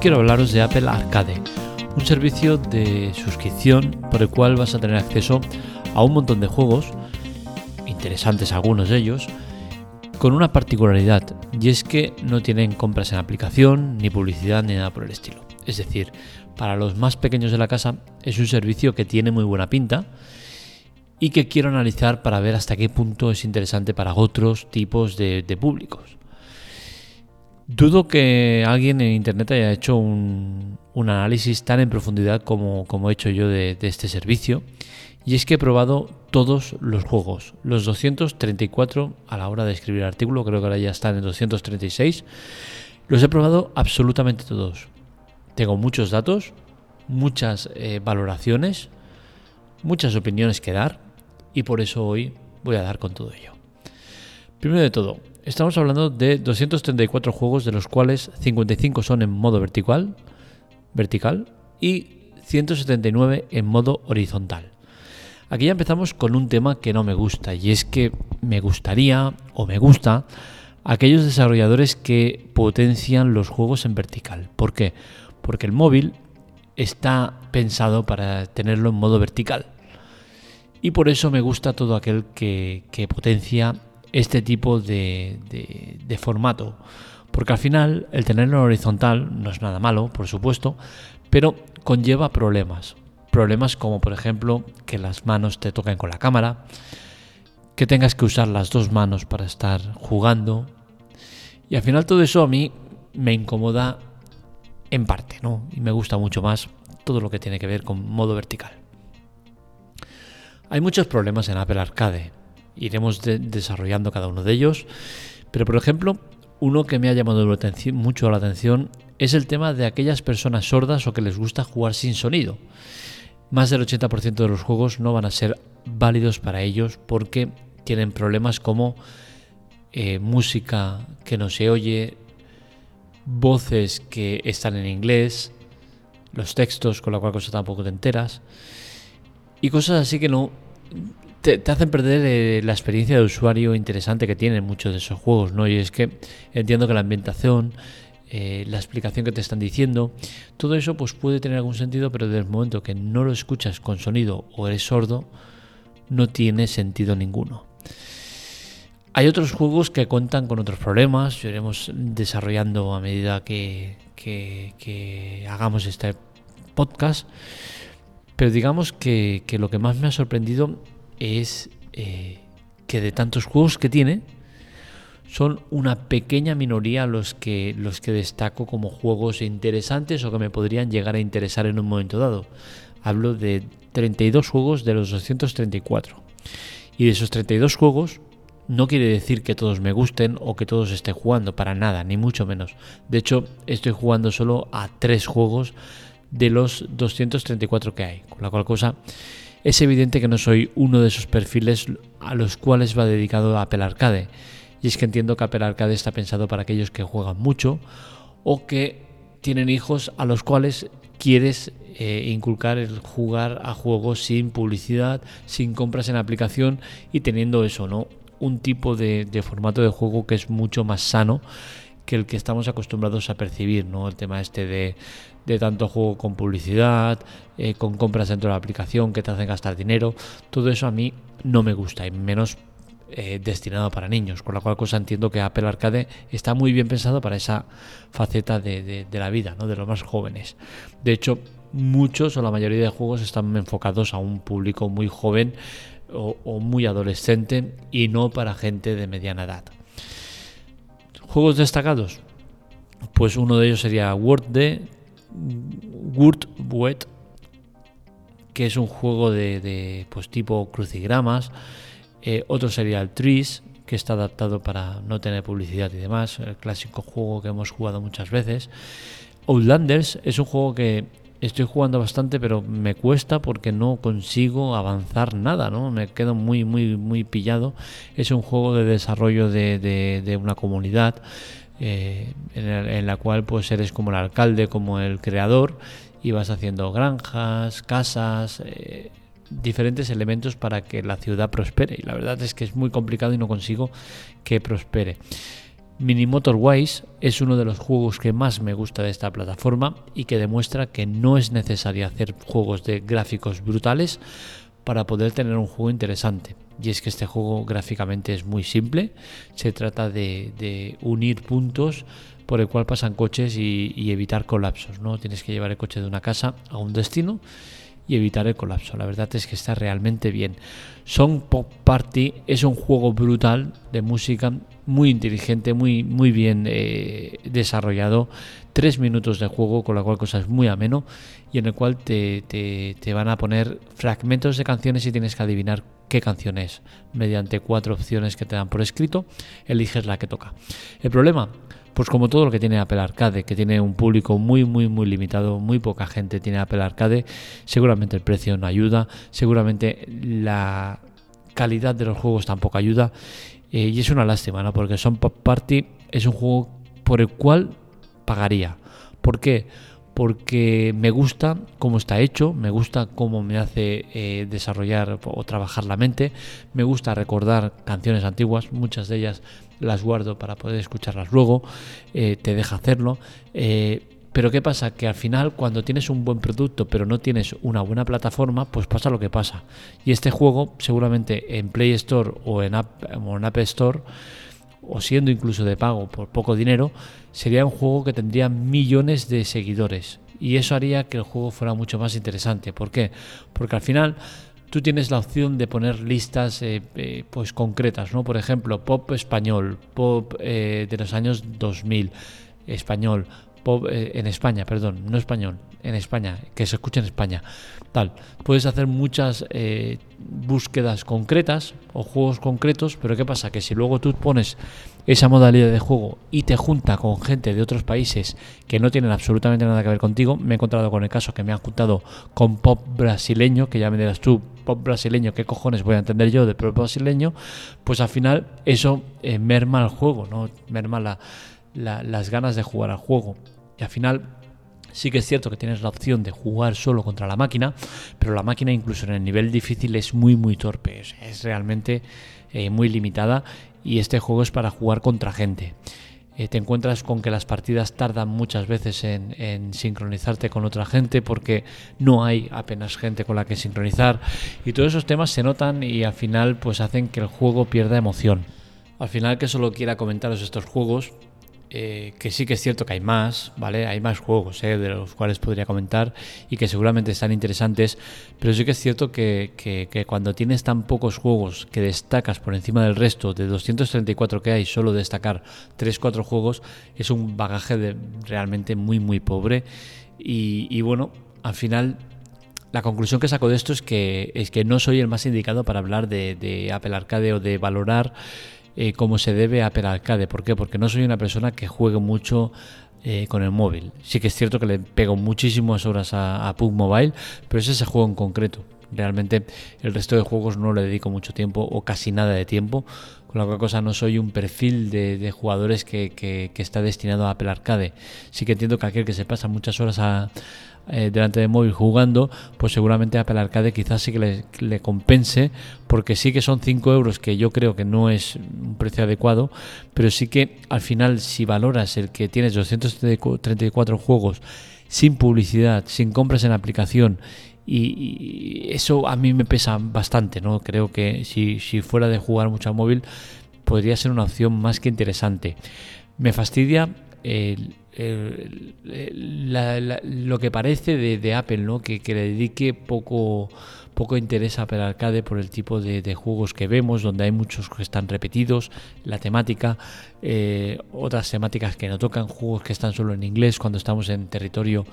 quiero hablaros de Apple Arcade, un servicio de suscripción por el cual vas a tener acceso a un montón de juegos, interesantes algunos de ellos, con una particularidad, y es que no tienen compras en aplicación, ni publicidad, ni nada por el estilo. Es decir, para los más pequeños de la casa es un servicio que tiene muy buena pinta y que quiero analizar para ver hasta qué punto es interesante para otros tipos de, públicos. Dudo que alguien en Internet haya hecho un, análisis tan en profundidad como, he hecho yo de, de, este servicio. Y es que he probado todos los juegos, los 234 a la hora de escribir el artículo, creo que ahora ya están en 236. Los he probado absolutamente todos. Tengo muchos datos, muchas eh, valoraciones, muchas opiniones que dar y por eso hoy voy a dar con todo ello. Primero de todo, estamos hablando de 234 juegos de los cuales 55 son en modo vertical, vertical y 179 en modo horizontal. Aquí ya empezamos con un tema que no me gusta y es que me gustaría o me gusta aquellos desarrolladores que potencian los juegos en vertical. ¿Por qué? Porque el móvil está pensado para tenerlo en modo vertical. Y por eso me gusta todo aquel que, potencia este tipo de, formato. Porque al final el tenerlo en horizontal no es nada malo, por supuesto, pero conlleva problemas. Problemas como por ejemplo que las manos te toquen con la cámara, que tengas que usar las dos manos para estar jugando. Y al final todo eso a mí me incomoda en parte, ¿no? Y me gusta mucho más todo lo que tiene que ver con modo vertical. Hay muchos problemas en Apple Arcade. Iremos desarrollando cada uno de ellos. Pero por ejemplo, uno que me ha llamado mucho la atención es el tema de aquellas personas sordas o que les gusta jugar sin sonido. Más del 80% de los juegos no van a ser válidos para ellos porque tienen problemas como eh, música que no se oye, voces que están en inglés, los textos, con la cual cosa tampoco te enteras, y cosas así que no te, hacen perder eh, la experiencia de usuario interesante que tienen muchos de esos juegos, ¿no? Y es que entiendo que la ambientación, eh, la explicación que te están diciendo, todo eso pues puede tener algún sentido, pero desde el momento que no lo escuchas con sonido o eres sordo, no tiene sentido ninguno. Hay otros juegos que cuentan con otros problemas, iremos desarrollando a medida que, hagamos este podcast, pero digamos que, lo que más me ha sorprendido es eh, que de tantos juegos que tiene, son una pequeña minoría los que, los que destaco como juegos interesantes o que me podrían llegar a interesar en un momento dado. Hablo de 32 juegos de los 234. Y de esos 32 juegos, no quiere decir que todos me gusten o que todos esté jugando, para nada, ni mucho menos. De hecho, estoy jugando solo a tres juegos de los 234 que hay, con la cual cosa es evidente que no soy uno de esos perfiles a los cuales va dedicado Apple Arcade. Y es que entiendo que Apple Arcade está pensado para aquellos que juegan mucho o que tienen hijos a los cuales quieres eh, inculcar el jugar a juegos sin publicidad, sin compras en aplicación y teniendo eso, ¿no? un tipo de, formato de juego que es mucho más sano que el que estamos acostumbrados a percibir, ¿no? El tema este de, tanto juego con publicidad, eh, con compras dentro de la aplicación que te hacen gastar dinero, todo eso a mí no me gusta y menos eh, destinado para niños, con la cual cosa entiendo que Apple Arcade está muy bien pensado para esa faceta de, de la vida, ¿no? de los más jóvenes. De hecho, muchos o la mayoría de juegos están enfocados a un público muy joven o, muy adolescente y no para gente de mediana edad. Juegos destacados. Pues uno de ellos sería Word de Word Wet, que es un juego de, pues tipo crucigramas. Eh, otro sería el Trees, que está adaptado para no tener publicidad y demás. El clásico juego que hemos jugado muchas veces. Outlanders es un juego que estoy jugando bastante, pero me cuesta porque no consigo avanzar nada, ¿no? Me quedo muy, muy, muy pillado. Es un juego de desarrollo de, una comunidad eh, en, la cual pues eres como el alcalde, como el creador y vas haciendo granjas, casas, eh, diferentes elementos para que la ciudad prospere. Y la verdad es que es muy complicado y no consigo que prospere. Mini Motorways es uno de los juegos que más me gusta de esta plataforma y que demuestra que no es necesario hacer juegos de gráficos brutales para poder tener un juego interesante. Y es que este juego gráficamente es muy simple, se trata de, unir puntos por el cual pasan coches y, y, evitar colapsos. ¿no? Tienes que llevar el coche de una casa a un destino y evitar el colapso. La verdad es que está realmente bien. Song Pop Party es un juego brutal de música, muy inteligente, muy, muy bien eh, desarrollado. Tres minutos de juego, con la cual cosa es muy ameno y en el cual te, te van a poner fragmentos de canciones y tienes que adivinar qué canción es. Mediante cuatro opciones que te dan por escrito, eliges la que toca. El problema pues como todo lo que tiene Apple Arcade, que tiene un público muy, muy, muy limitado, muy poca gente tiene Apple Arcade, seguramente el precio no ayuda, seguramente la calidad de los juegos tampoco ayuda, eh, y es una lástima, ¿no? Porque Son Pop Party es un juego por el cual pagaría. ¿Por qué? porque me gusta cómo está hecho, me gusta cómo me hace eh, desarrollar o trabajar la mente, me gusta recordar canciones antiguas, muchas de ellas las guardo para poder escucharlas luego, eh, te deja hacerlo. Pero ¿qué pasa? Que al final cuando tienes un buen producto pero no tienes una buena plataforma, pues pasa lo que pasa. Y este juego seguramente en Play Store o en App, Store o siendo incluso de pago por poco dinero, sería un juego que tendría millones de seguidores. Y eso haría que el juego fuera mucho más interesante. ¿Por qué? Porque al final tú tienes la opción de poner listas eh, eh, pues concretas, ¿no? Por ejemplo, pop español, pop eh, de los años 2000, español, pop en España, perdón, no español, en España, que se escuche en España. Tal, puedes hacer muchas búsquedas concretas o juegos concretos, pero ¿qué pasa? Que si luego tú pones esa modalidad de juego y te junta con gente de otros países que no tienen absolutamente nada que ver contigo, me he encontrado con el caso que me han juntado con pop brasileño, que ya me dirás tú, pop brasileño, ¿qué cojones voy a entender yo de pop brasileño? Pues al final eso eh, merma el juego, ¿no? Merma las ganas de jugar al juego. Y al final Sí que es cierto que tienes la opción de jugar solo contra la máquina, pero la máquina incluso en el nivel difícil es muy muy torpe, es, realmente eh, muy limitada y este juego es para jugar contra gente. Eh, te encuentras con que las partidas tardan muchas veces en, sincronizarte con otra gente porque no hay apenas gente con la que sincronizar y todos esos temas se notan y al final pues hacen que el juego pierda emoción. Al final que solo quiera comentaros estos juegos eh, que sí que es cierto que hay más, ¿vale? Hay más juegos eh, de los cuales podría comentar y que seguramente están interesantes, pero sí que es cierto que, que, cuando tienes tan pocos juegos que destacas por encima del resto, de 234 que hay, solo destacar 3-4 juegos, es un bagaje de, realmente muy, muy pobre. Y, bueno, al final la conclusión que saco de esto es que, es que no soy el más indicado para hablar de, de Apple Arcade o de valorar eh, como se debe a Apple Arcade. ¿Por qué? Porque no soy una persona que juegue mucho eh, con el móvil. Sí que es cierto que le pego muchísimas horas a, a Mobile, pero es ese juego en concreto. Realmente el resto de juegos no le dedico mucho tiempo o casi nada de tiempo. Con la cual cosa no soy un perfil de, jugadores que, está destinado a Apple Arcade. Sí que entiendo que aquel que se pasa muchas horas a, eh, delante de móvil jugando, pues seguramente Apple Arcade quizás sí que le, compense, porque sí que son 5 euros, que yo creo que no es un precio adecuado, pero sí que al final si valoras el que tienes 234 juegos sin publicidad, sin compras en aplicación, y, eso a mí me pesa bastante, ¿no? Creo que si, si fuera de jugar mucho a móvil, podría ser una opción más que interesante. Me fastidia el, lo que parece de, Apple, ¿no? Que, le dedique poco, poco interés a Apple Arcade por el tipo de, juegos que vemos, donde hay muchos que están repetidos, la temática, eh, otras temáticas que no tocan, juegos que están solo en inglés cuando estamos en territorio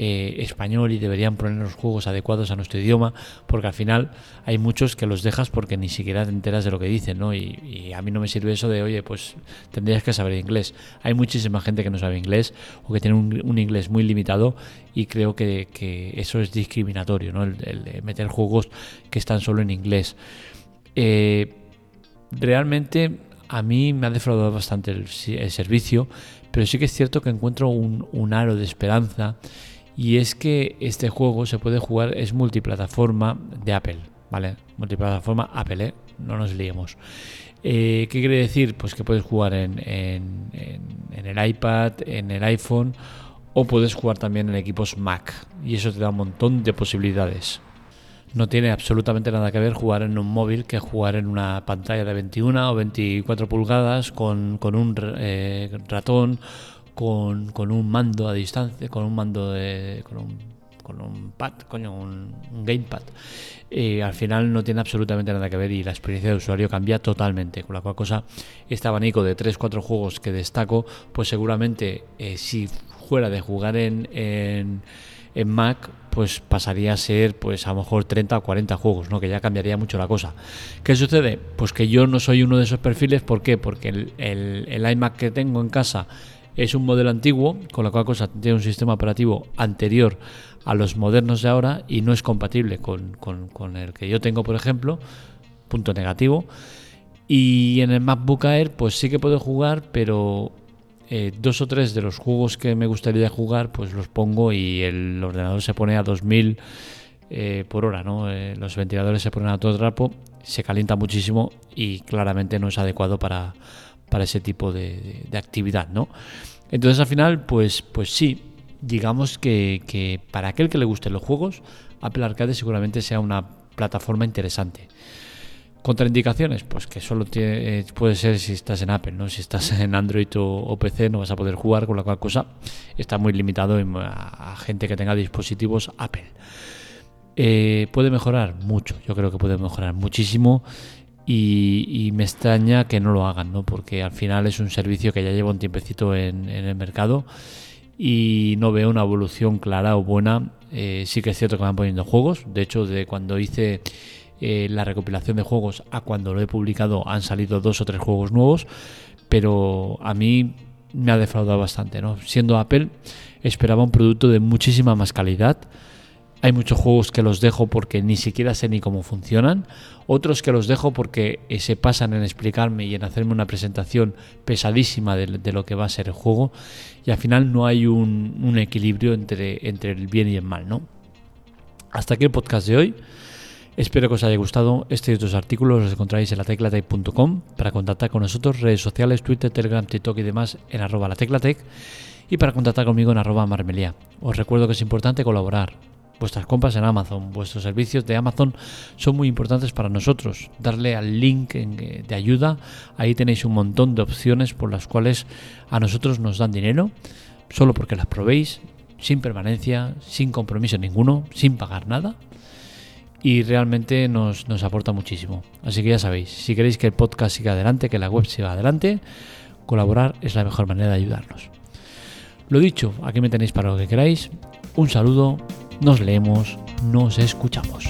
eh, español y deberían poner los juegos adecuados a nuestro idioma, porque al final hay muchos que los dejas porque ni siquiera te enteras de lo que dicen, ¿no? Y, a mí no me sirve eso de, oye, pues tendrías que saber inglés. Hay muchísima gente que no sabe inglés o que tiene un, inglés muy limitado y creo que, eso es discriminatorio, ¿no? El, meter juegos que están solo en inglés. Eh, realmente a mí me ha defraudado bastante el, servicio, pero sí que es cierto que encuentro un, aro de esperanza y es que este juego se puede jugar, es multiplataforma de Apple, ¿vale? Multiplataforma Apple, ¿eh? no nos liemos. Eh, ¿Qué quiere decir? Pues que puedes jugar en, el iPad, en el iPhone o puedes jugar también en equipos Mac y eso te da un montón de posibilidades. No tiene absolutamente nada que ver jugar en un móvil que jugar en una pantalla de 21 o 24 pulgadas con, un eh, ratón, con, un mando a distancia, con un mando de, con un con un pad, coño, un, gamepad. Al final no tiene absolutamente nada que ver y la experiencia de usuario cambia totalmente. Con la cual cosa, este abanico de 3-4 juegos que destaco, pues seguramente eh, si fuera de jugar en, en, Mac, pues pasaría a ser pues a lo mejor 30 o 40 juegos, ¿no? que ya cambiaría mucho la cosa. ¿Qué sucede? Pues que yo no soy uno de esos perfiles, ¿por qué? Porque el, el, el iMac que tengo en casa es un modelo antiguo, con la cual cosa tiene un sistema operativo anterior a los modernos de ahora y no es compatible con, el que yo tengo, por ejemplo, punto negativo. Y en el MacBook Air, pues sí que puedo jugar, pero eh, dos o tres de los juegos que me gustaría jugar, pues los pongo y el ordenador se pone a 2000 eh, por hora, ¿no? Eh, los ventiladores se ponen a todo trapo, se calienta muchísimo y claramente no es adecuado para, para ese tipo de, de, actividad, ¿no? Entonces al final, pues, pues sí, digamos que, para aquel que le gusten los juegos, Apple Arcade seguramente sea una plataforma interesante. Contraindicaciones, pues que solo tiene, eh, puede ser si estás en Apple, ¿no? Si estás en Android o, PC no vas a poder jugar, con la cual cosa está muy limitado a, gente que tenga dispositivos Apple. Eh, ¿Puede mejorar? Mucho, yo creo que puede mejorar muchísimo y, me extraña que no lo hagan, ¿no? Porque al final es un servicio que ya lleva un tiempecito en, el mercado y no veo una evolución clara o buena. Eh, sí que es cierto que van poniendo juegos. De hecho, de cuando hice eh, la recopilación de juegos a cuando lo he publicado han salido dos o tres juegos nuevos. Pero a mí me ha defraudado bastante. ¿no? Siendo Apple, esperaba un producto de muchísima más calidad hay muchos juegos que los dejo porque ni siquiera sé ni cómo funcionan, otros que los dejo porque eh, se pasan en explicarme y en hacerme una presentación pesadísima de, lo que va a ser el juego y al final no hay un, equilibrio entre, entre el bien y el mal, ¿no? Hasta aquí el podcast de hoy. Espero que os haya gustado. Este y otros artículos los encontráis en lateclatec.com para contactar con nosotros, redes sociales, Twitter, Telegram, TikTok y demás en arroba lateclatec y para contactar conmigo en arroba marmelia. Os recuerdo que es importante colaborar vuestras compras en Amazon, vuestros servicios de Amazon son muy importantes para nosotros. Darle al link eh, de ayuda, ahí tenéis un montón de opciones por las cuales a nosotros nos dan dinero, solo porque las probéis, sin permanencia, sin compromiso ninguno, sin pagar nada. Y realmente nos, nos aporta muchísimo. Así que ya sabéis, si queréis que el podcast siga adelante, que la web siga adelante, colaborar es la mejor manera de ayudarnos. Lo dicho, aquí me tenéis para lo que queráis. Un saludo nos leemos, nos escuchamos.